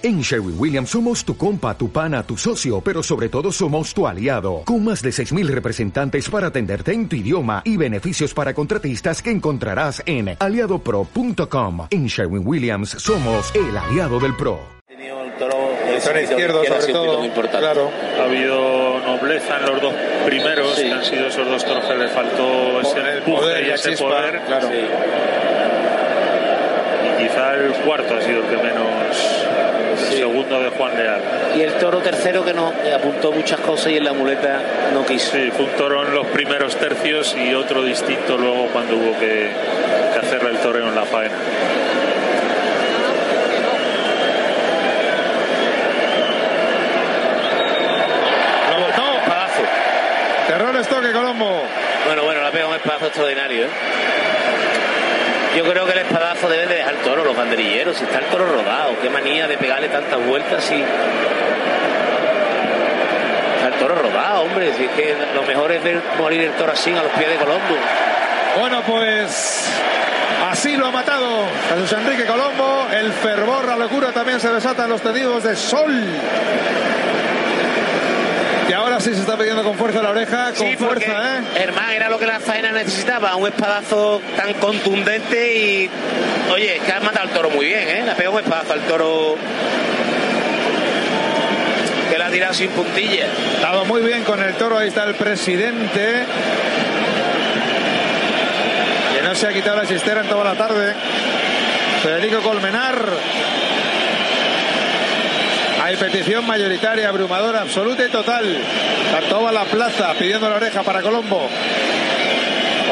En Sherwin Williams somos tu compa, tu pana, tu socio, pero sobre todo somos tu aliado, con más de 6.000 representantes para atenderte en tu idioma y beneficios para contratistas que encontrarás en aliadopro.com. En Sherwin Williams somos el aliado del PRO. Son izquierdo, sobre todo. Claro. Ha habido nobleza en los dos primeros, que han sido esos dos toros que le faltó ese El poder, y ese chispa, poder. claro. Y quizá el cuarto ha sido el que menos. Juan Leal. Y el toro tercero que no que apuntó muchas cosas y en la muleta no quiso. Sí, fue un toro en los primeros tercios y otro distinto luego cuando hubo que, que hacerle el toreo en la faena. Terror estoque Colombo. Bueno, bueno, le ha pegado un espadazo extraordinario, ¿eh? Yo creo que el espadazo deben de dejar el toro, los banderilleros, si está el toro rodado, qué manía de pegarle tantas vueltas y. Está el toro rodado, hombre, si es que lo mejor es ver morir el toro así a los pies de Colombo. Bueno, pues así lo ha matado Jesús Enrique Colombo. El fervor, la locura también se desata en los tendidos de sol. Sí se está pidiendo con fuerza la oreja, con Sí, porque, fuerza, ¿eh? Hermán, era lo que la faena necesitaba, un espadazo tan contundente y. Oye, es que ha matado al toro muy bien, ¿eh? Le ha pegado un espadazo al toro. Que la ha tirado sin puntilla. Dado muy bien con el toro, ahí está el presidente. Que no se ha quitado la chistera en toda la tarde. Federico Colmenar. Petición mayoritaria, abrumadora, absoluta y total. Está toda la plaza pidiendo la oreja para Colombo.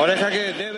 Oreja que debe.